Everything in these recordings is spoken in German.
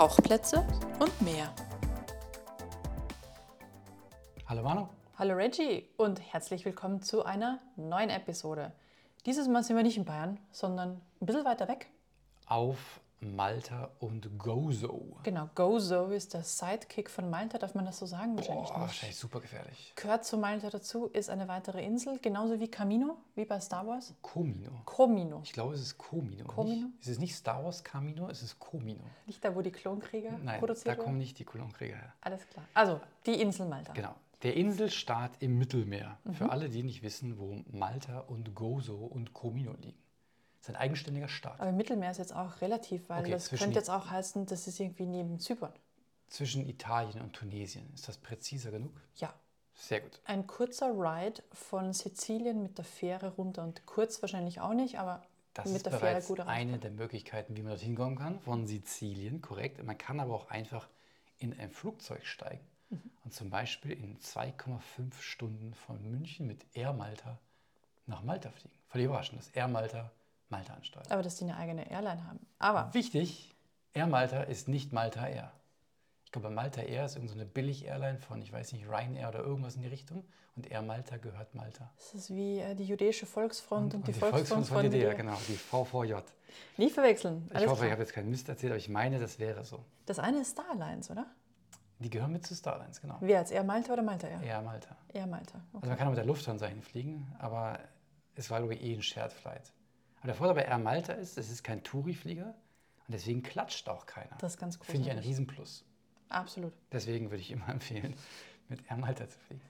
Tauchplätze und mehr. Hallo Manu. Hallo Reggie und herzlich willkommen zu einer neuen Episode. Dieses Mal sind wir nicht in Bayern, sondern ein bisschen weiter weg. Auf Malta und Gozo. Genau, Gozo ist der Sidekick von Malta, darf man das so sagen? Wahrscheinlich Boah, nicht. wahrscheinlich super gefährlich. Gehört zu Malta dazu, ist eine weitere Insel, genauso wie Camino, wie bei Star Wars. Comino. Comino. Ich glaube, es ist Comino. Comino? Nicht, es ist nicht Star Wars Camino, es ist Comino. Nicht da, wo die Klonkrieger Nein, produziert da wurden? kommen nicht die Kolonkrieger her. Alles klar. Also, die Insel Malta. Genau. Der Inselstaat im Mittelmeer. Mhm. Für alle, die nicht wissen, wo Malta und Gozo und Comino liegen. Ist ein eigenständiger Staat. Aber Mittelmeer ist jetzt auch relativ, weil Okay, das könnte jetzt auch heißen, das ist irgendwie neben Zypern. Zwischen Italien und Tunesien. Ist das präziser genug? Ja. Sehr gut. Ein kurzer Ride von Sizilien mit der Fähre runter und kurz wahrscheinlich auch nicht, aber Das mit ist der Fähre bereits gut erreichbar. eine der Möglichkeiten, wie man dorthin kommen kann, von Sizilien, korrekt. Man kann aber auch einfach in ein Flugzeug steigen Mhm. und zum Beispiel in 2,5 Stunden von München mit Air Malta nach Malta fliegen. Völlig überraschend, dass Air Malta Malta ansteuert. Aber dass die eine eigene Airline haben. Aber Wichtig, Air Malta ist nicht Malta Air. Ich glaube, Malta Air ist irgendeine so Billig-Airline von, ich weiß nicht, Ryanair oder irgendwas in die Richtung. Und Air Malta gehört Malta. es ist wie äh, die jüdische Volksfront und, die, Volksfront Volksfront von DDR. genau, die VVJ. Nicht verwechseln. Ich Alles hoffe, ich klar. habe jetzt keinen Mist erzählt, aber ich meine, das wäre so. Das eine ist Star Alliance, oder? Die gehören mit zu Starlines, genau. Wer jetzt? Air Malta oder Malta Air? Eher Malta. Air Malta. Okay. Also man kann auch mit der Lufthansa hinfliegen, aber es war, glaube ich, eh ein Shared Flight. Aber der Vorteil bei Air Malta ist, es ist kein Touri-Flieger und deswegen klatscht auch keiner. Das ist ganz Finde ich ein. Riesenplus. Absolut. Deswegen würde ich immer empfehlen, mit Air Malta zu fliegen.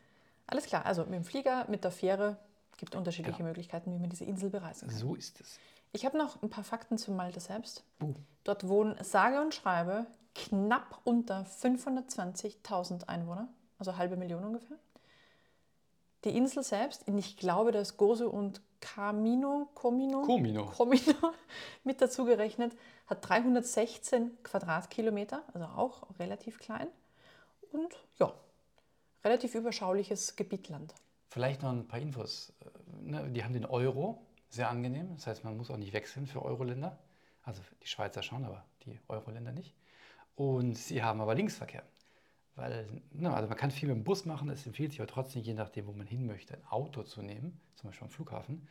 Alles klar. Also mit dem Flieger, mit der Fähre gibt unterschiedliche Genau. Möglichkeiten, wie man diese Insel bereisen kann. So ist es. Ich habe noch ein paar Fakten zu Malta selbst. Uh. Dort wohnen sage und schreibe knapp unter 520.000 Einwohner, also halbe Million ungefähr. Die Insel selbst, ich glaube, dass Gozo und Camino, Comino, Comino. Comino mit dazu gerechnet, hat 316 Quadratkilometer, also auch relativ klein. Und ja, relativ überschauliches Gebiet Land. Vielleicht noch ein paar Infos. Äh, ne, Die haben den Euro, sehr angenehm. Das heißt, man muss auch nicht wechseln für Euro-Länder. Also die Schweizer schon, aber die Euro-Länder nicht. Und sie haben aber Linksverkehr. Weil, ne, also man kann viel mit dem Bus machen, es empfiehlt sich aber trotzdem, je nachdem, wo man hin möchte, ein Auto zu nehmen, zum Beispiel am Flughafen.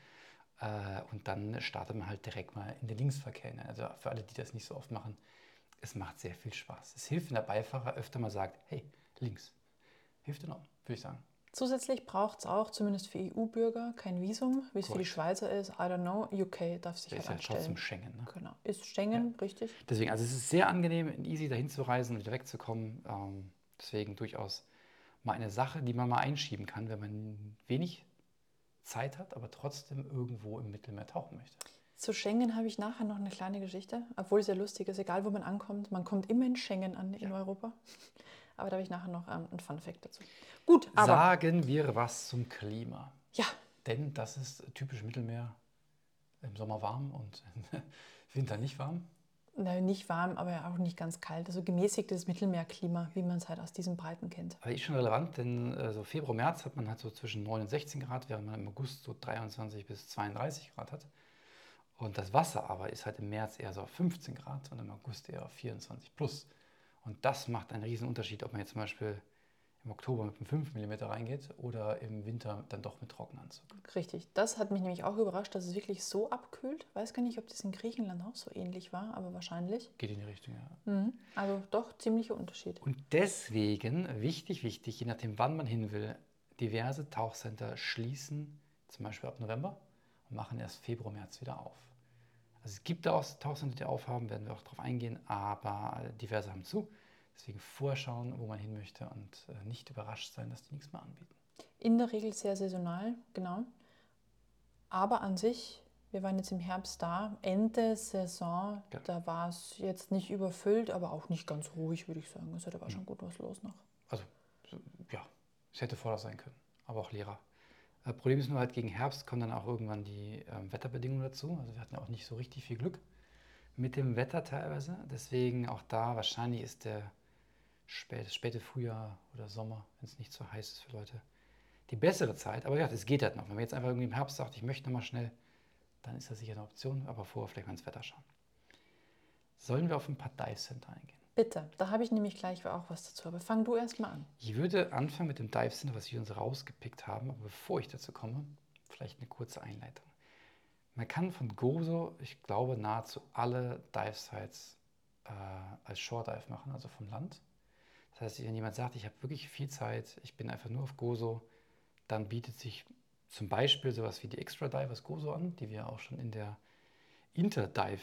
Äh, und dann startet man halt direkt mal in den Linksverkehr. hinein. Also für alle, die das nicht so oft machen, es macht sehr viel Spaß. Es hilft, wenn der Beifahrer öfter mal sagt, hey, links. Hilft enorm, würde ich sagen. Zusätzlich braucht es auch, zumindest für EU-Bürger, kein Visum, wie es für die. Schweizer ist. I don't know. UK darf sich Das halt ist ja trotzdem anstellen. Schengen. Ne? Genau. Ist Schengen, richtig? Deswegen, also es ist sehr angenehm easy dahin zu reisen und wieder wegzukommen. Ähm, deswegen durchaus mal eine Sache, die man mal einschieben kann, wenn man wenig Zeit hat, aber trotzdem irgendwo im Mittelmeer tauchen möchte. Zu Schengen habe ich nachher noch eine kleine Geschichte, obwohl es ja lustig ist, egal wo man ankommt. Man kommt immer in Schengen an in Europa. Aber da habe ich nachher noch ähm, ein Fun-Fact dazu. Gut, aber Sagen wir was zum Klima. ja, Denn das ist typisch Mittelmeer. Im Sommer warm und im Winter nicht warm. Na, nicht warm, aber auch nicht ganz kalt. Also gemäßigtes Mittelmeerklima, wie man es halt aus diesen Breiten kennt. Aber ist schon relevant, denn äh, so Februar, März hat man halt so zwischen 9 und 16 Grad, während man im August so 23 bis 32 Grad hat. Und das Wasser aber ist halt im März eher so auf 15 Grad und im August eher auf 24 plus. Und das macht einen riesen Unterschied, ob man jetzt zum Beispiel im Oktober mit einem 5 mm reingeht oder im Winter dann doch mit Trockenanzug. Richtig. Das hat mich nämlich auch überrascht, dass es wirklich so abkühlt. Weiß gar nicht, ob das in Griechenland auch so ähnlich war, aber wahrscheinlich. Geht in die Richtung, ja. Mhm. Also doch ziemlicher Unterschied. Und deswegen, wichtig, wichtig, je nachdem, wann man hin will, diverse Tauchcenter schließen, zum Beispiel ab November, und machen erst Februar, März wieder auf. Also es gibt da auch Tauchcenter, die aufhaben, werden wir auch darauf eingehen, aber diverse haben zu. Deswegen vorschauen, wo man hin möchte und äh, nicht überrascht sein, dass die nichts mehr anbieten. In der Regel sehr saisonal, genau. Aber an sich, wir waren jetzt im Herbst da, Ende Saison, Ja. da war es jetzt nicht überfüllt, aber auch nicht ganz ruhig, würde ich sagen. Also da war schon gut was los noch. Also so, ja, es hätte voller sein können, aber auch leerer. Äh, Problem ist nur halt, gegen Herbst kommen dann auch irgendwann die ähm, Wetterbedingungen dazu. Also wir hatten ja auch nicht so richtig viel Glück mit dem Wetter teilweise. Deswegen auch da wahrscheinlich ist der späte, späte Frühjahr oder Sommer, wenn es nicht so heiß ist für Leute, die bessere Zeit. Aber ja, es geht halt noch. Wenn man jetzt einfach irgendwie im Herbst sagt, ich möchte noch mal schnell, dann ist das sicher eine Option, aber vorher vielleicht mal ins Wetter schauen. Sollen wir auf ein paar Dive Center eingehen? Bitte, da habe ich nämlich gleich auch was dazu. Aber fang du erst mal an. Ich würde anfangen mit dem Dive Center, was wir uns rausgepickt haben. Aber bevor ich dazu komme, vielleicht eine kurze Einleitung. Man kann von Gozo, ich glaube, nahezu alle Dive Sites äh, als Shore Dive machen, also vom Land. Das heißt, wenn jemand sagt, ich habe wirklich viel Zeit, ich bin einfach nur auf Gozo, dann bietet sich zum Beispiel sowas wie die Extra Dive aus Gozo an, die wir auch schon in der Interdive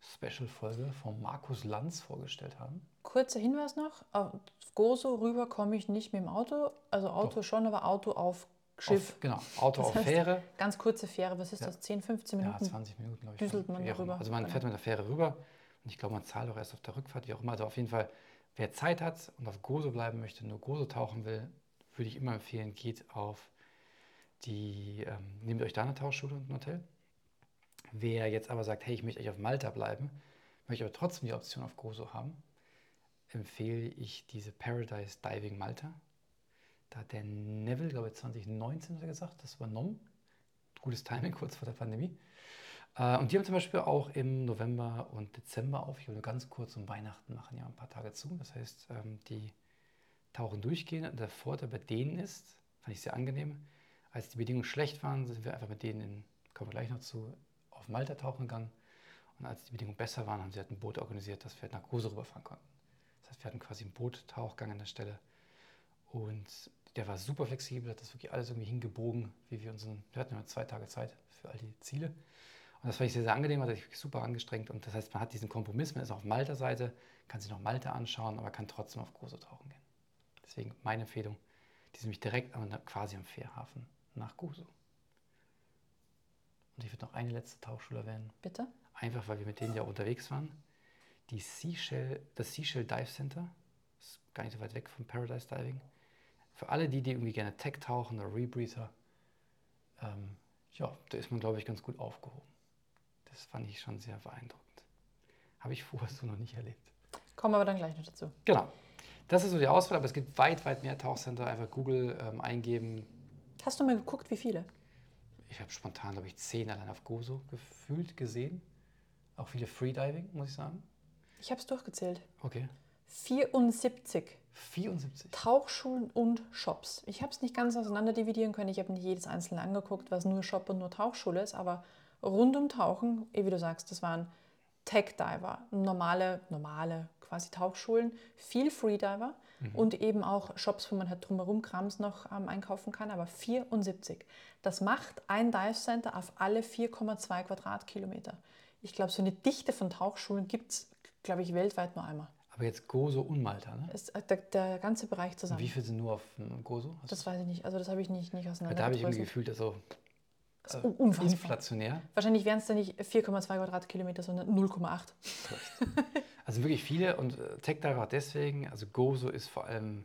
Special-Folge von Markus Lanz vorgestellt haben. Kurzer Hinweis noch: Auf Gozo rüber komme ich nicht mit dem Auto. Also Auto Doch. schon, aber Auto auf Schiff. Auf, genau, Auto Das auf heißt, Fähre. Ganz kurze Fähre, was ist Ja. das? 10, 15 Ja, Minuten? 20 Minuten, glaube ich. düselt man darüber. Also man fährt mit der Fähre rüber und ich glaube, man zahlt auch erst auf der Rückfahrt, wie auch immer. Also auf jeden Fall, wer Zeit hat und auf Gozo bleiben möchte, nur Gozo tauchen will, würde ich immer empfehlen, geht auf die, ähm, nehmt euch da eine Tauchschule und ein Hotel. Wer jetzt aber sagt, hey, ich möchte eigentlich auf Malta bleiben, möchte aber trotzdem die Option auf Gozo haben, empfehle ich diese Paradise Diving Malta. Da hat der Neville, glaube ich, 2019 hat er gesagt, das übernommen. Gutes Timing kurz vor der Pandemie. Äh, Und die haben zum Beispiel auch im November und Dezember auf. Ich will ganz kurz um Weihnachten machen ja ein paar Tage zu. Das heißt, ähm, die tauchen durchgehend. Der Vorteil bei denen ist, fand ich sehr angenehm, als die Bedingungen schlecht waren, sind wir einfach mit denen, in, kommen wir gleich noch zu, auf Malta tauchen gegangen. Und als die Bedingungen besser waren, haben sie halt ein Boot organisiert, dass wir halt nach Gozo rüberfahren konnten. Das heißt, wir hatten quasi einen Boottauchgang an der Stelle. Und der war super flexibel, hat das wirklich alles irgendwie hingebogen, wie wir unseren, wir hatten immer zwei Tage Zeit für all die Ziele. Und das fand ich sehr, sehr angenehm, hat sich super angestrengt. Und das heißt, man hat diesen Kompromiss, man ist auf Malta-Seite, kann sich noch Malta anschauen, aber kann trotzdem auf Gozo tauchen gehen. Deswegen meine Empfehlung, die sind nämlich direkt am, quasi am Fährhafen nach Gozo. Und ich würde noch eine letzte Tauchschule erwähnen, Bitte? einfach weil wir mit denen ja unterwegs waren. Die Seashell, das Seashell Dive Center, ist gar nicht so weit weg von Paradise Diving. Für alle die, die irgendwie gerne Tech tauchen oder Rebreather, ähm, ja, da ist man, glaube ich, ganz gut aufgehoben. Das fand ich schon sehr beeindruckend. Habe ich vorher so noch nicht erlebt. Kommen wir aber dann gleich noch dazu. Genau. Das ist so die Auswahl, aber es gibt weit, weit mehr Tauchcenter. Einfach Google ähm, eingeben. Hast du mal geguckt, wie viele? Ich habe spontan, glaube ich, zehn allein auf Gozo gefühlt gesehen. Auch viele Freediving, muss ich sagen. Ich habe es durchgezählt. Okay. 74 74. Tauchschulen und Shops. Ich habe es nicht ganz auseinander dividieren können. Ich habe nicht jedes einzelne angeguckt, was nur Shop und nur Tauchschule ist. Aber rund um Tauchen, eh wie du sagst, das waren Tech-Diver, normale, normale quasi Tauchschulen, viel Freediver und eben auch Shops, wo man halt drumherum Krams noch ähm, einkaufen kann. Aber 74. Das macht ein Dive Center auf alle 4,2 Quadratkilometer. Ich glaube, so eine Dichte von Tauchschulen gibt es, glaube ich, weltweit nur einmal. Aber jetzt Gozo und Malta, ne? Ist äh, der, der ganze Bereich Und zusammen. wie viele sind nur auf ähm, Gozo? Das weiß ich nicht. Also das habe ich nicht, nicht auseinander da habe ich irgendwie gefühlt, also Das ist äh, unfassbar. inflationär. Wahrscheinlich wären es dann nicht 4,2 Quadratkilometer, sondern 0,8. Also wirklich viele und äh, TechDiver auch deswegen, also Gozo ist vor allem,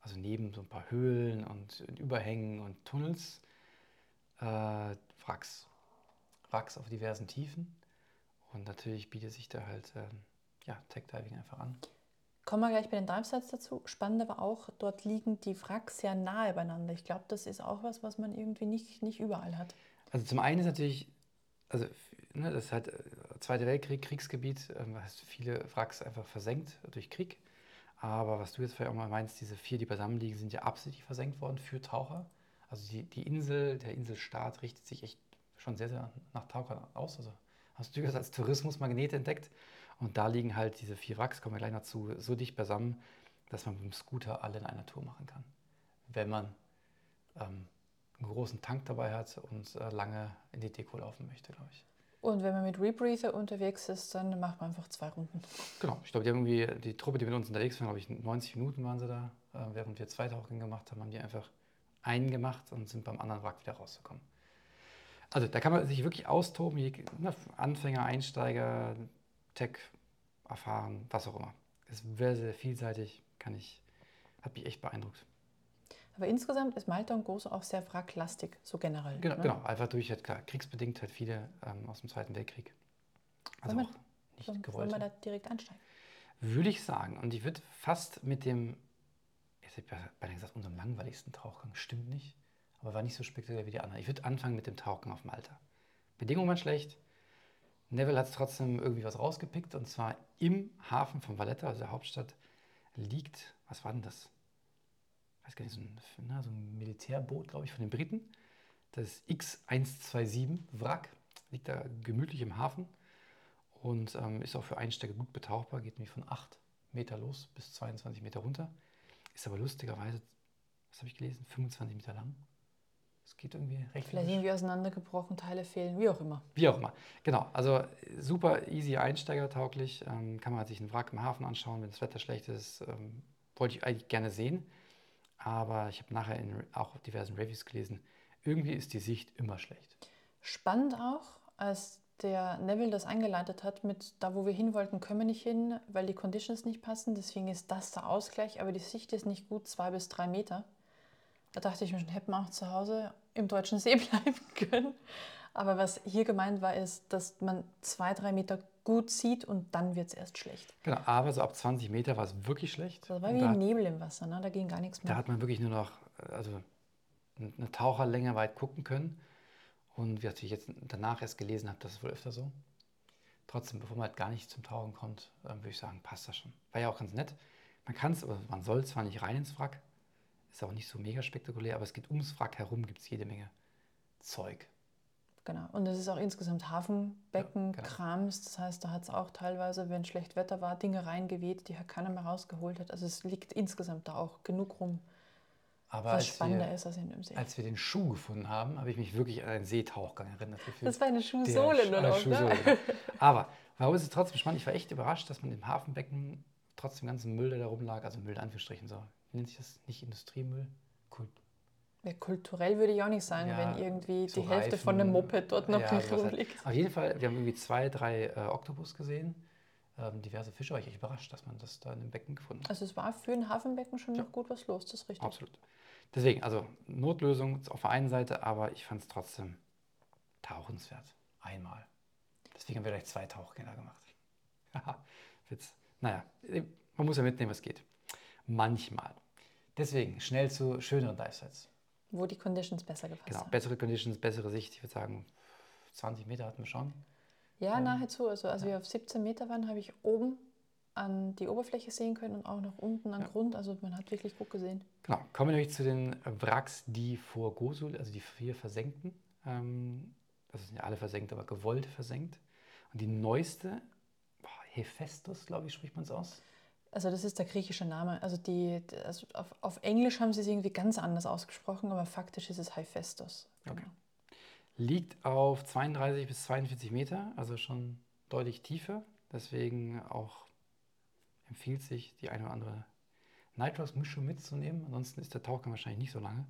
also neben so ein paar Höhlen und Überhängen und Tunnels, äh, Wracks. Wracks auf diversen Tiefen. Und natürlich bietet sich da halt ähm, ja, Tech-Diving einfach an. Kommen wir gleich bei den Dive-Sites dazu. Spannend aber auch, dort liegen die Wracks sehr nahe beieinander. Ich glaube, das ist auch was, was man irgendwie nicht, nicht überall hat. Also zum einen ist natürlich, also ne, das ist halt äh, Zweiter Weltkrieg, Kriegsgebiet, ähm, hast viele Wracks einfach versenkt durch Krieg. Aber was du jetzt vielleicht auch mal meinst, diese vier, die beisammen liegen, sind ja absichtlich versenkt worden für Taucher. Also die, die Insel, der Inselstaat richtet sich echt schon sehr, sehr nach Tauchern aus. Also hast du das als Tourismusmagnet entdeckt. Und da liegen halt diese vier Wracks, kommen wir gleich dazu, so dicht beisammen, dass man mit dem Scooter alle in einer Tour machen kann. Wenn man ähm, einen großen Tank dabei hat und äh, lange in die Deko laufen möchte, glaube ich. Und wenn man mit Rebreather unterwegs ist, dann macht man einfach zwei Runden. Genau, ich glaube, die haben irgendwie, die Truppe, die mit uns unterwegs war, glaube ich, 90 Minuten waren sie da. Äh, während wir zwei Tauchgänge gemacht haben, haben die einfach einen gemacht und sind beim anderen Wrack wieder rausgekommen. Also da kann man sich wirklich austoben, je, ne, Anfänger, Einsteiger, Tech, erfahren, was auch immer. Ist sehr, sehr vielseitig, kann ich, hat mich echt beeindruckt. Aber insgesamt ist Malta und Gozo auch sehr wracklastig, so generell. Genau, ne? genau einfach durch, halt, kriegsbedingt halt viele ähm, aus dem Zweiten Weltkrieg. Also Wollen auch nicht Sollen, gewollt. wollen wir da direkt einsteigen? Würde ich sagen. Und ich würde fast mit dem, jetzt hätte ich beinahe gesagt, unserem langweiligsten Tauchgang, stimmt nicht, aber war nicht so spektakulär wie die anderen. Ich würde anfangen mit dem Tauchgang auf Malta. Bedingungen waren schlecht, Neville hat es trotzdem irgendwie was rausgepickt und zwar im Hafen von Valletta, also der Hauptstadt, liegt, was war denn das? Ich weiß gar nicht, so ein, na, so ein Militärboot, glaube ich, von den Briten. Das X127 Wrack liegt da gemütlich im Hafen und ähm, ist auch für Einsteiger gut betauchbar, geht nämlich von 8 Meter los bis 22 Meter runter. Ist aber lustigerweise, was habe ich gelesen, 25 Meter lang. Es geht irgendwie recht Vielleicht irgendwie auseinandergebrochen, Teile fehlen, wie auch immer. Wie auch immer. Genau, also super easy einsteigertauglich. Ähm, kann man sich einen Wrack im Hafen anschauen, wenn das Wetter schlecht ist. Ähm, wollte ich eigentlich gerne sehen. Aber ich habe nachher in auch diversen Reviews gelesen, irgendwie ist die Sicht immer schlecht. Spannend auch, als der Neville das eingeleitet hat mit, da wo wir hin wollten, können wir nicht hin, weil die Conditions nicht passen. Deswegen ist das der Ausgleich, aber die Sicht ist nicht gut, zwei bis drei Meter. Da dachte ich mir schon, hätten wir auch zu Hause im deutschen See bleiben können. Aber was hier gemeint war, ist, dass man zwei, drei Meter gut sieht und dann wird es erst schlecht. Genau, aber so ab 20 Meter war es wirklich schlecht. Das war wie da, Nebel im Wasser, ne? da ging gar nichts mehr. Da hat man wirklich nur noch also eine Taucherlänge weit gucken können. Und wie ich jetzt danach erst gelesen habe, das ist wohl öfter so. Trotzdem, bevor man halt gar nicht zum Tauchen kommt, äh, würde ich sagen, passt das schon. War ja auch ganz nett. Man kann es, aber man soll zwar nicht rein ins Wrack, ist auch nicht so mega spektakulär, aber es geht ums Wrack herum, gibt es jede Menge Zeug. Genau. Und es ist auch insgesamt Hafenbecken, Ja, genau. Krams. Das heißt, da hat es auch teilweise, wenn schlecht Wetter war, Dinge reingeweht, die keiner mehr rausgeholt hat. Also es liegt insgesamt da auch genug rum, Aber was als spannender wir, ist als in dem See. als wir den Schuh gefunden haben, habe ich mich wirklich an einen Seetauchgang erinnert gefühlt. Das war eine Schuhsohle Sch- nur noch. Schuhsohle, Ne? Aber warum ist es trotzdem spannend? Ich war echt überrascht, dass man im Hafenbecken trotz dem ganzen Müll, der da rumlag, also Müll in Anführungsstrichen so, nennt sich das? Nicht Industriemüll? Ja, kulturell würde ich auch nicht sagen, Ja, wenn irgendwie so die Hälfte von einem Reifen, Moped dort noch ja, rumliegt. Auf jeden Fall, wir haben irgendwie zwei, drei äh, Oktopus gesehen, ähm, diverse Fische, war ich echt überrascht, dass man das da in dem Becken gefunden hat. Also es war für ein Hafenbecken schon noch gut was los, das ist richtig. Absolut. Deswegen, also Notlösung auf der einen Seite, aber ich fand es trotzdem tauchenswert. Einmal. Deswegen haben wir gleich zwei Tauchgänge gemacht. Haha, Witz. Naja, man muss ja mitnehmen, was geht. Manchmal. Deswegen schnell zu schöneren Dive-Sites. Wo die Conditions besser gepasst Genau, haben. bessere Conditions, bessere Sicht. Ich würde sagen, 20 Meter hatten wir schon. Ja, Ähm, nahezu. Also als wir auf 17 Meter waren, habe ich oben an die Oberfläche sehen können und auch noch unten am Ja. Grund. Also man hat wirklich gut gesehen. Genau, kommen wir nämlich zu den Wracks, die vor Gosul, also die vier versenkten. Ähm, das sind ja alle versenkt, aber gewollt versenkt. Und die neueste, boah, Hephaestus, glaube ich, spricht man es aus. Also das ist der griechische Name. Also, die, also auf, auf Englisch haben sie es irgendwie ganz anders ausgesprochen, aber faktisch ist es Hephaestus. Okay. Liegt auf 32 bis 42 Meter, also schon deutlich tiefer. Deswegen auch empfiehlt sich, die eine oder andere Nitros-Mischung mitzunehmen. Ansonsten ist der Tauchgang wahrscheinlich nicht so lange.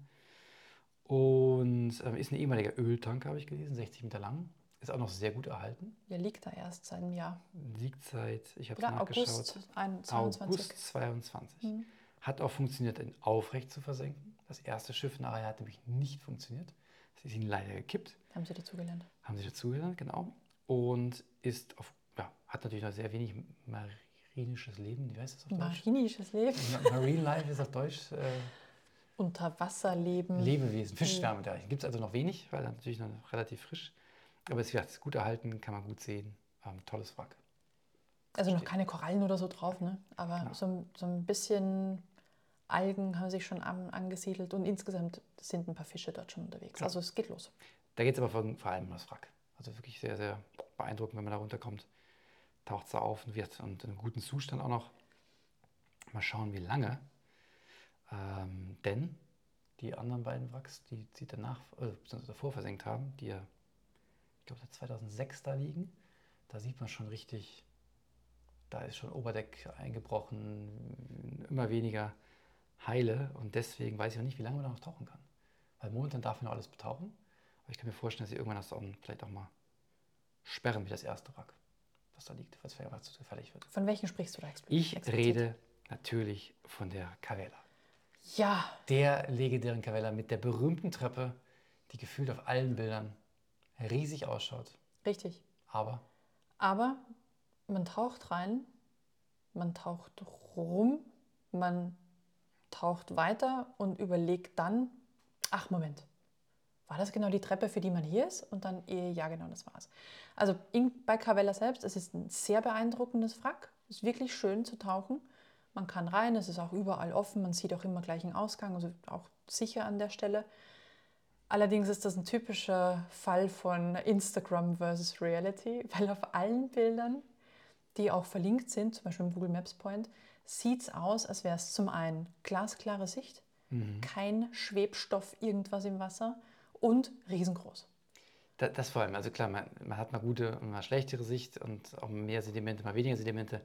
Und ähm, ist ein ehemaliger Öltanker, habe ich gelesen, 60 Meter lang. Ist auch noch sehr gut erhalten. Ja, liegt da erst seit einem Jahr. Liegt seit, ich habe Oder nachgeschaut, August 22. August 22. Mhm. Hat auch funktioniert, ihn aufrecht zu versenken. Das erste Schiff nachher hat nämlich nicht funktioniert. Es ist ihnen leider gekippt. Haben sie dazugelernt. Haben sie dazugelernt, genau. Und ist auf, ja, hat natürlich noch sehr wenig marinisches Leben. Wie heißt das auf Deutsch? Marinisches Leben. Ma- Marine Life ist auf Deutsch äh, Unterwasserleben. Lebewesen, Fischschwärme. Da gibt es also noch wenig, weil er natürlich noch relativ frisch. Aber es ist gut erhalten, kann man gut sehen. Ähm, tolles Wrack. Also noch keine Korallen oder so drauf, ne? Aber Genau. so, ein- so ein bisschen Algen haben sich schon an, angesiedelt und insgesamt sind ein paar Fische dort schon unterwegs. Ja. Also es geht los. Da geht es aber vor, vor allem um das Wrack. Also wirklich sehr, sehr beeindruckend, wenn man da runterkommt. Taucht es auf und wird und in einem guten Zustand auch noch. Mal schauen, wie lange. Ähm, denn die anderen beiden Wracks, die sie danach, äh, davor versenkt haben, die ja, glaube, seit 2006 da liegen, da sieht man schon richtig, da ist schon Oberdeck eingebrochen, immer weniger heile und deswegen weiß ich auch nicht, wie lange man da noch tauchen kann. Weil momentan darf man noch alles betauchen, aber ich kann mir vorstellen, dass sie irgendwann das auch, vielleicht auch mal sperren, wie das erste Wrack, was da liegt, falls es einfach zu gefährlich wird. Von welchen sprichst du da expl- Ich explizit? rede natürlich von der Cavella. Ja, Der legendären Cavella mit der berühmten Treppe, die gefühlt auf allen Bildern riesig ausschaut. richtig. Aber Aber man taucht rein, man taucht rum, man taucht weiter und überlegt dann, ach Moment, war das genau die Treppe, für die man hier ist? Und dann, eh, ja, genau, das war's. Also in, bei Cavella selbst, es ist ein sehr beeindruckendes Wrack. Es ist wirklich schön zu tauchen. Man kann rein, es ist auch überall offen, man sieht auch immer gleich einen Ausgang, also auch sicher an der Stelle. Allerdings ist das ein typischer Fall von Instagram versus Reality, weil auf allen Bildern, die auch verlinkt sind, zum Beispiel im Google Maps Point, sieht es aus, als wäre es zum einen glasklare Sicht, mhm. kein Schwebstoff, irgendwas im Wasser und riesengroß. Das, das vor allem, also klar, man, man, hat mal gute und mal schlechtere Sicht und auch mehr Sedimente, mal weniger Sedimente.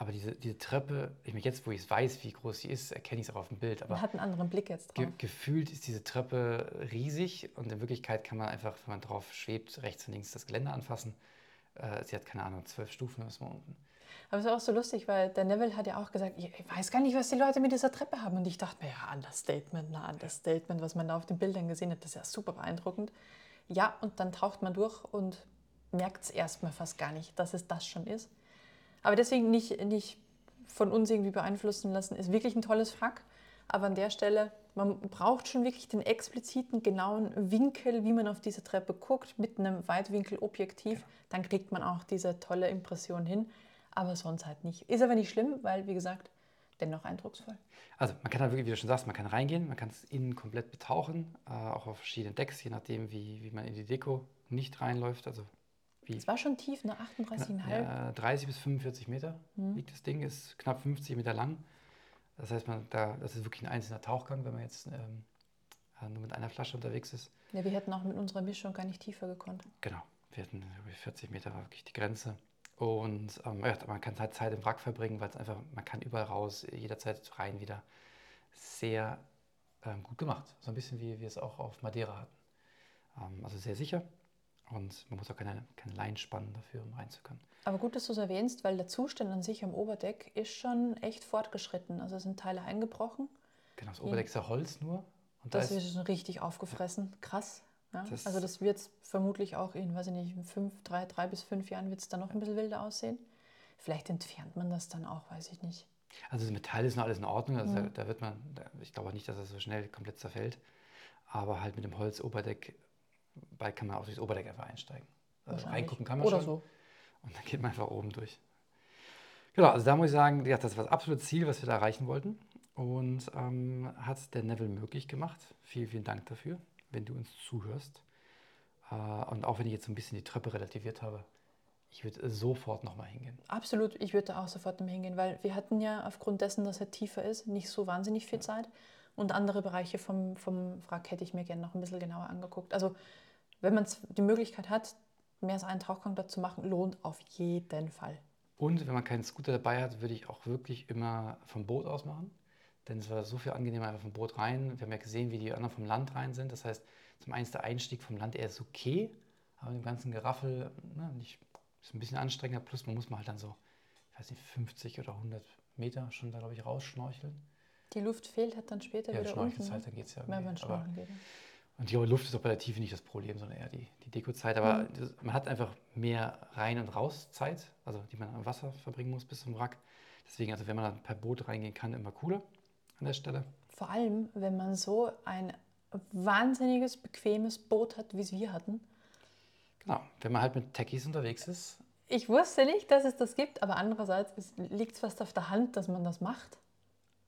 Aber diese, diese Treppe, ich meine, jetzt, wo ich es weiß, wie groß sie ist, erkenne ich es auch auf dem Bild. Aber man hat einen anderen Blick jetzt drauf. Ge gefühlt ist diese Treppe riesig und in Wirklichkeit kann man einfach, wenn man drauf schwebt, rechts und links das Gelände anfassen. Äh, sie hat, keine Ahnung, zwölf Stufen ist man unten. Aber es ist auch so lustig, weil der Neville hat ja auch gesagt, ich weiß gar nicht, was die Leute mit dieser Treppe haben. Und ich dachte mir, ja, Understatement, na, Understatement, was man da auf den Bildern gesehen hat, das ist ja super beeindruckend. Ja, und dann taucht man durch und merkt es erstmal fast gar nicht, dass es das schon ist. Aber deswegen nicht, nicht von uns irgendwie beeinflussen lassen, ist wirklich ein tolles Frack. Aber an der Stelle, man braucht schon wirklich den expliziten, genauen Winkel, wie man auf diese Treppe guckt, mit einem Weitwinkelobjektiv. Dann kriegt man auch diese tolle Impression hin. Aber sonst halt nicht. Ist aber nicht schlimm, weil, wie gesagt, dennoch eindrucksvoll. Also man kann halt wirklich, wie du schon sagst, man kann reingehen, man kann es innen komplett betauchen, äh, auch auf verschiedenen Decks, je nachdem, wie, wie man in die Deko nicht reinläuft. Also wie, es war schon tief, ne? 38,5. Ja, 30 bis 45 Meter mhm. liegt das Ding, ist knapp 50 Meter lang. Das heißt, man, da, das ist wirklich ein einzelner Tauchgang, wenn man jetzt ähm, äh, nur mit einer Flasche unterwegs ist. Ja, wir hätten auch mit unserer Mischung gar nicht tiefer gekonnt. Genau, wir hätten 40 Meter war wirklich die Grenze. Und ähm, ja, man kann halt Zeit im Wrack verbringen, weil es einfach, man kann überall raus, jederzeit rein wieder. Sehr ähm, gut gemacht. So ein bisschen wie wir es auch auf Madeira hatten. Ähm, also sehr sicher. Und man muss auch keine, keine Leinen spannen dafür, um rein zu können. Aber gut, dass du es erwähnst, weil der Zustand an sich am Oberdeck ist schon echt fortgeschritten. Also sind Teile eingebrochen. Genau, das Oberdeck ist ja Holz nur. Und das da ist schon richtig aufgefressen. Krass. Ja? Das also das wird vermutlich auch in, weiß ich nicht, in fünf, drei, drei bis fünf Jahren wird es dann noch ein bisschen wilder aussehen. Vielleicht entfernt man das dann auch, weiß ich nicht. Also das Metall ist noch alles in Ordnung. Also mhm. da, da, wird man, ich glaube nicht, dass es das so schnell komplett zerfällt. Aber halt mit dem Holzoberdeck bald kann man auch durchs Oberdeck einfach einsteigen. Also reingucken kann man Oder schon. so. Und dann geht man einfach oben durch. Genau, also da muss ich sagen, ja, das war das absolute Ziel, was wir da erreichen wollten. Und ähm, hat der Neville möglich gemacht. Vielen, vielen Dank dafür wenn du uns zuhörst. Äh, und auch wenn ich jetzt so ein bisschen die Treppe relativiert habe, ich würde sofort nochmal hingehen. Absolut, ich würde auch sofort nochmal hingehen, weil wir hatten ja aufgrund dessen, dass er tiefer ist, nicht so wahnsinnig viel Zeit. Und andere Bereiche vom, vom Wrack hätte ich mir gerne noch ein bisschen genauer angeguckt. Also wenn man die Möglichkeit hat, mehr als einen Tauchgang dazu machen, lohnt auf jeden Fall. Und wenn man keinen Scooter dabei hat, würde ich auch wirklich immer vom Boot aus machen. Denn es war so viel angenehmer einfach vom Boot rein. Wir haben ja gesehen, wie die anderen vom Land rein sind. Das heißt, zum einen ist der Einstieg vom Land eher ist okay, aber im ganzen Geraffel ne, nicht, ist ein bisschen anstrengender. Plus man muss mal halt dann so, ich weiß nicht, 50 oder 100 Meter schon da, glaube ich, rausschnorcheln. Die Luft fehlt, hat dann später ja, wieder unten. Ne? dann geht es ja Wenn man schnorcheln geht. Und die Luft ist auch bei der Tiefe nicht das Problem, sondern eher die, die Dekozeit. Aber mhm. man hat einfach mehr Rein- und Rauszeit, also die man am Wasser verbringen muss bis zum Wrack. Deswegen, also wenn man dann per Boot reingehen kann, immer cooler an der Stelle. Vor allem, wenn man so ein wahnsinniges, bequemes Boot hat, wie es wir hatten. Genau, wenn man halt mit Techies unterwegs ist. Ich wusste nicht, dass es das gibt, aber andererseits liegt es fast auf der Hand, dass man das macht.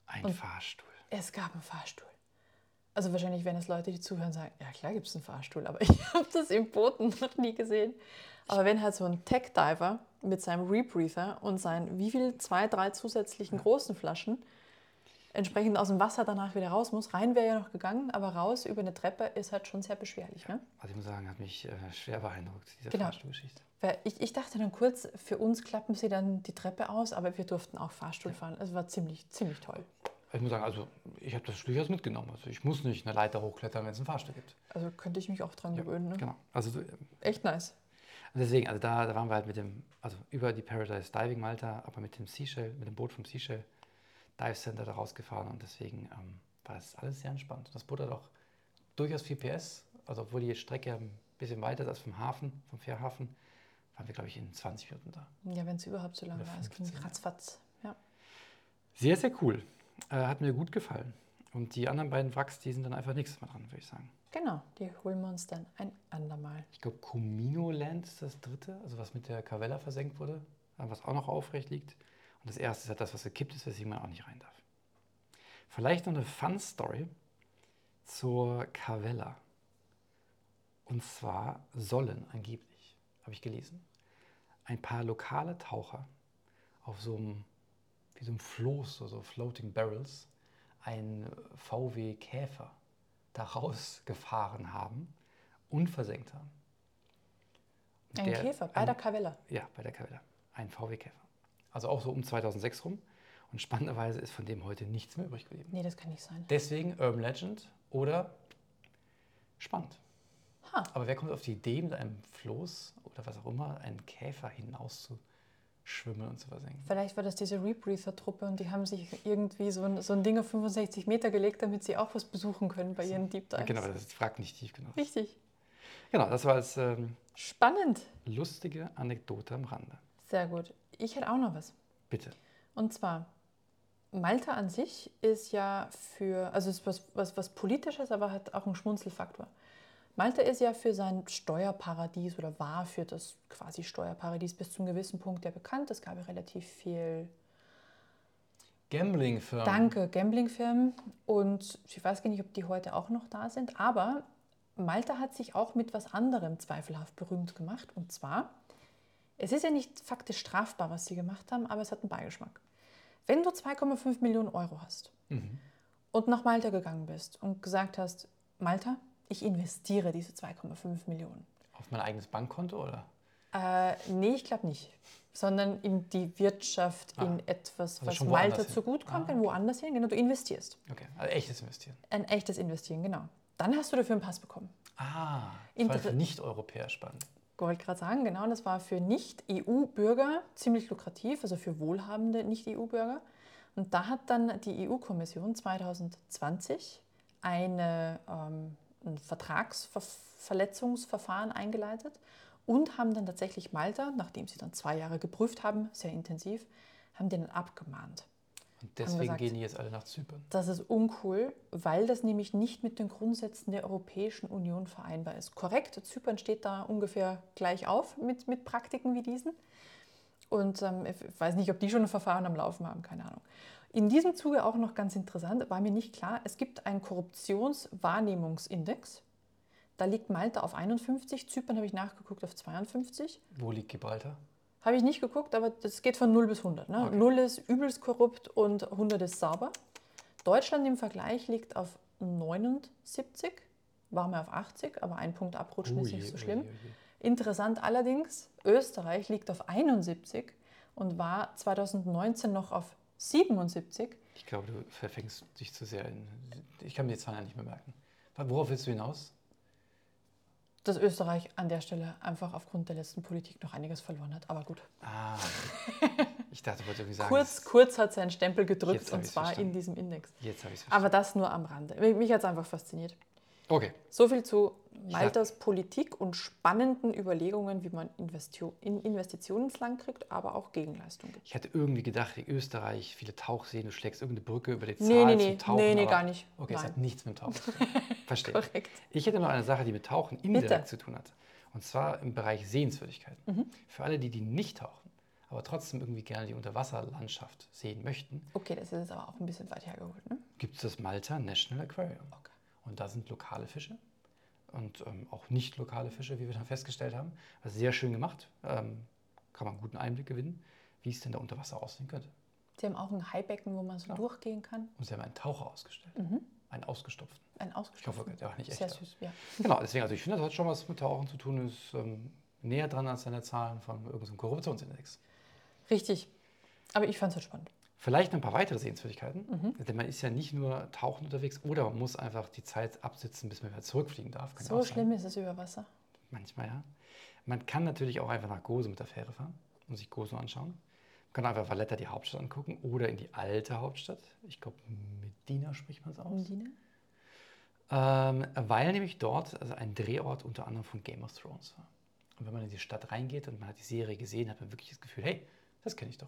Ein Und Fahrstuhl. Es gab einen Fahrstuhl. Also wahrscheinlich werden es Leute, die zuhören, sagen, ja klar gibt es einen Fahrstuhl, aber ich habe das im Booten noch nie gesehen. Aber wenn halt so ein Tech-Diver mit seinem Rebreather und seinen, wie viel, zwei, drei zusätzlichen großen Flaschen entsprechend aus dem Wasser danach wieder raus muss. Rein wäre ja noch gegangen, aber raus über eine Treppe ist halt schon sehr beschwerlich. Ne? Also ich muss sagen, hat mich äh, schwer beeindruckt, diese genau. Fahrstuhlgeschichte. Ich, ich, dachte dann kurz, für uns klappen sie dann die Treppe aus, aber wir durften auch Fahrstuhl fahren. Es war ziemlich, ziemlich toll. Ich muss sagen, also ich habe das durchaus mitgenommen. Also ich muss nicht eine Leiter hochklettern, wenn es einen Fahrstuhl gibt. Also könnte ich mich auch dran ja, gewöhnen. Ne? Genau. Also, Echt nice. Deswegen, also da, da waren wir halt mit dem, also über die Paradise Diving Malta, aber mit dem Seashell, mit dem Boot vom Seashell Dive Center da rausgefahren und deswegen ähm, war das alles sehr entspannt. Das Boot hat auch durchaus viel PS, also obwohl die Strecke ein bisschen weiter ist als vom Hafen, vom Fährhafen, waren wir, glaube ich, in 20 Minuten da. Ja, wenn es überhaupt so lange war, es ging ratzfatz. Ja. Sehr, sehr cool. Äh, hat mir gut gefallen. Und die anderen beiden Wracks, die sind dann einfach nichts mehr dran, würde ich sagen. Genau, die holen wir uns dann ein andermal. Ich glaube, Comino Land ist das dritte, also was mit der Cavella versenkt wurde, was auch noch aufrecht liegt. Und das erste ist halt das, was gekippt ist, weswegen man auch nicht rein darf. Vielleicht noch eine Fun-Story zur Cavella. Und zwar sollen angeblich, habe ich gelesen, ein paar lokale Taucher auf so einem, wie so einem Floß, so, so Floating Barrels, einen VW Käfer daraus gefahren haben und versenkt haben. Und Ein der- Käfer bei ein- der Cavella. ja, bei der Cavella. Ein VW-Käfer. Also auch so um 2006 rum. Und spannenderweise ist von dem heute nichts mehr übrig geblieben. Nee, das kann nicht sein. Deswegen Urban Legend oder spannend. Ha. Aber wer kommt auf die Idee, mit einem Floß oder was auch immer, einen Käfer hinauszuschwimmen und zu versenken? Vielleicht war das diese Rebreather-Truppe und die haben sich irgendwie so ein, so ein Ding auf 65 Meter gelegt, damit sie auch was besuchen können bei ihren Deep Dives. Genau, das fragt nicht tief genug. Richtig. Genau, das war als ähm, Spannend. lustige Anekdote am Rande. Sehr gut. Ich hätte auch noch was. Bitte. Und zwar, Malta an sich ist ja für, also ist was, was, was Politisches, aber hat auch einen Schmunzelfaktor. Malta ist ja für sein Steuerparadies oder war für das quasi Steuerparadies bis zu einem gewissen Punkt ja bekannt. Es gab ja relativ viel Gambling-Firmen. Danke, Gamblingfirmen. Und ich weiß gar nicht, ob die heute auch noch da sind. Aber Malta hat sich auch mit was anderem zweifelhaft berühmt gemacht. Und zwar, es ist ja nicht faktisch strafbar, was sie gemacht haben, aber es hat einen Beigeschmack. Wenn du 2,5 Millionen Euro hast Mhm. und nach Malta gegangen bist und gesagt hast, Malta, ich investiere diese 2,5 Millionen. Auf mein eigenes Bankkonto oder? Äh, nee, ich glaube nicht. Sondern in die Wirtschaft, Ah. in etwas, Also was Malta zugutekommt, Ah, in woanders hin. Genau, du investierst. Okay, also echtes Investieren. Ein echtes Investieren, genau. Dann hast du dafür einen Pass bekommen. Ah, das war Inter- für Nicht-Europäer spannend. Wollte gerade sagen, genau, das war für Nicht-EU-Bürger ziemlich lukrativ, also für wohlhabende Nicht-EU-Bürger. Und da hat dann die EU-Kommission 2020 eine, ähm, ein Vertragsverletzungsverfahren eingeleitet und haben dann tatsächlich Malta, nachdem sie dann zwei Jahre geprüft haben, sehr intensiv, haben den abgemahnt. Und deswegen gesagt. gehen die jetzt alle nach Zypern. Das ist uncool, weil das nämlich nicht mit den Grundsätzen der Europäischen Union vereinbar ist. Korrekt, Zypern steht da ungefähr gleich auf mit, mit Praktiken wie diesen. Und ähm, ich weiß nicht, ob die schon ein Verfahren am Laufen haben, keine Ahnung. In diesem Zuge auch noch ganz interessant, war mir nicht klar, es gibt einen Korruptionswahrnehmungsindex. Da liegt Malta auf 51, Zypern habe ich nachgeguckt auf 52. Wo liegt Gibraltar? Habe ich nicht geguckt, aber das geht von 0 bis 100. Ne? Okay. 0 ist übelst korrupt und 100 ist sauber. Deutschland im Vergleich liegt auf 79, war mal auf 80, aber ein Punkt abrutschen ist Ui, nicht so ui, schlimm. ui, ui. Interessant allerdings, Österreich liegt auf 71 und war 2019 noch auf 77. Ich glaube, du verfängst dich zu sehr in. Ich kann mir die Zahlen ja nicht mehr merken. Worauf willst du hinaus? Dass Österreich an der Stelle einfach aufgrund der letzten Politik noch einiges verloren hat. Aber gut. Ah, ich dachte, du wolltest irgendwie sagen. Kurz, kurz hat seinen Stempel gedrückt und zwar in verstanden. diesem Index. Jetzt habe ich es Aber das nur am Rande. Mich hat es einfach fasziniert. Okay, So viel zu Maltas Politik und spannenden Überlegungen, wie man Investio in Investitionen ins Land kriegt, aber auch Gegenleistung gibt. ich hatte irgendwie gedacht, wie Österreich, viele Tauchseen, du schlägst irgendeine Brücke über die Zahl Nee, nee, zum nee, Tauchen. nee, nee, gar nicht. Okay, es Nein. hat nichts mit dem Tauchen zu tun. Verstehe. Korrekt. Ich hätte noch eine Sache, die mit Tauchen indirekt zu tun hat. Und zwar im Bereich Sehenswürdigkeiten. Mhm. Für alle, die, die nicht tauchen, aber trotzdem irgendwie gerne die Unterwasserlandschaft sehen möchten, Okay, das ist jetzt aber auch ein bisschen weit hergeholt. Ne? gibt es das Malta National Aquarium. Okay. Und da sind lokale Fische und ähm, auch nicht lokale Fische, wie wir dann festgestellt haben. Also sehr schön gemacht. Ähm, kann man einen guten Einblick gewinnen, wie es denn da unter Wasser aussehen könnte. Sie haben auch ein Haibecken, wo man so Ja. durchgehen kann. Und sie haben einen Taucher ausgestellt. Einen ausgestopften. Ein Ich ausgestopften. hoffe, der war nicht echt. Sehr da. süß, ja. Genau, deswegen, also ich finde, das hat schon was mit Tauchen zu tun, ist ähm, näher dran als seine Zahlen von irgendeinem Korruptionsindex. Richtig. Aber ich fand es halt spannend. Vielleicht noch ein paar weitere Sehenswürdigkeiten, Mhm. denn man ist ja nicht nur tauchen unterwegs oder man muss einfach die Zeit absitzen, bis man wieder zurückfliegen darf. Kann So schlimm ist es über Wasser. Manchmal ja. Man kann natürlich auch einfach nach Gozo mit der Fähre fahren und sich Gozo anschauen. Man kann einfach Valletta, die Hauptstadt, angucken oder in die alte Hauptstadt. Ich glaube, Medina spricht man es aus. Undine? Ähm, weil nämlich dort also ein Drehort unter anderem von Game of Thrones war. Und wenn man in die Stadt reingeht und man hat die Serie gesehen, hat man wirklich das Gefühl, hey, das kenne ich doch.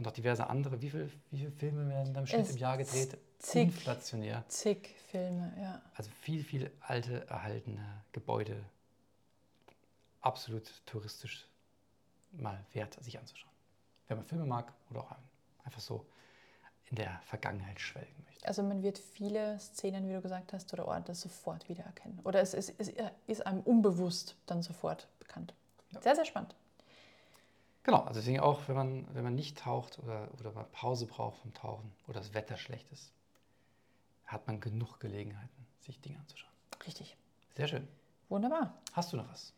Und auch diverse andere. Wie, viel, wie viele Filme werden da im Schnitt Es im Jahr gedreht? zig. Inflationär. Zig Filme, ja. Also viel, viel alte, erhaltene Gebäude. Absolut touristisch mal wert, sich anzuschauen. Wenn man Filme mag oder auch einfach so in der Vergangenheit schwelgen möchte. Also man wird viele Szenen, wie du gesagt hast, oder Orte sofort wiedererkennen. Oder es ist, es ist einem unbewusst dann sofort bekannt. Ja. Sehr, sehr spannend. Genau, also deswegen auch, wenn man, wenn man nicht taucht oder, oder mal Pause braucht vom Tauchen oder das Wetter schlecht ist, hat man genug Gelegenheiten, sich Dinge anzuschauen. Richtig. Sehr schön. Wunderbar. Hast du noch was?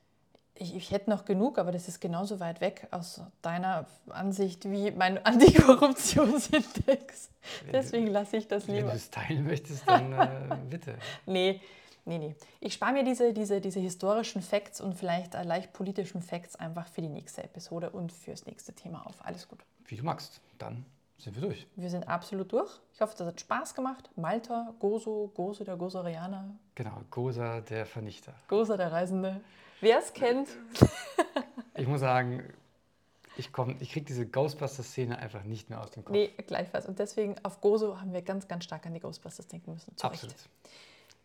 Ich, ich hätte noch genug, aber das ist genauso weit weg aus deiner Ansicht wie mein Antikorruptionsindex. Deswegen lasse ich das Wenn du lieber. es teilen möchtest, dann äh, bitte. Nee, nee, nee. Ich spare mir diese, diese, diese historischen Facts und vielleicht äh, leicht politischen Facts einfach für die nächste Episode und fürs nächste Thema auf. Alles gut. Wie du magst. Dann sind wir durch. Wir sind absolut durch. Ich hoffe, das hat Spaß gemacht. Malta, Gozo, Gozo der Gozerianer, Genau, Gosa der Vernichter. Gozo der Reisende. Wer es kennt, Ich muss sagen, ich, komm, ich kriege diese Ghostbusters-Szene einfach nicht mehr aus dem Kopf. nee, gleichfalls. Und deswegen auf Gozo haben wir ganz, ganz stark an die Ghostbusters denken müssen. Zu Recht.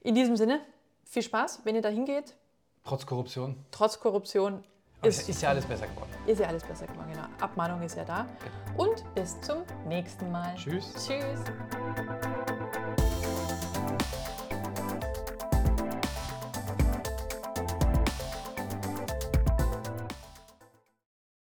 In diesem Sinne, viel Spaß, wenn ihr da hingeht. Trotz Korruption. Trotz Korruption ist, ist ja alles besser geworden. ist ja alles besser geworden. Genau. Abmahnung ist ja da. Genau. Und bis zum nächsten Mal. Tschüss. Tschüss.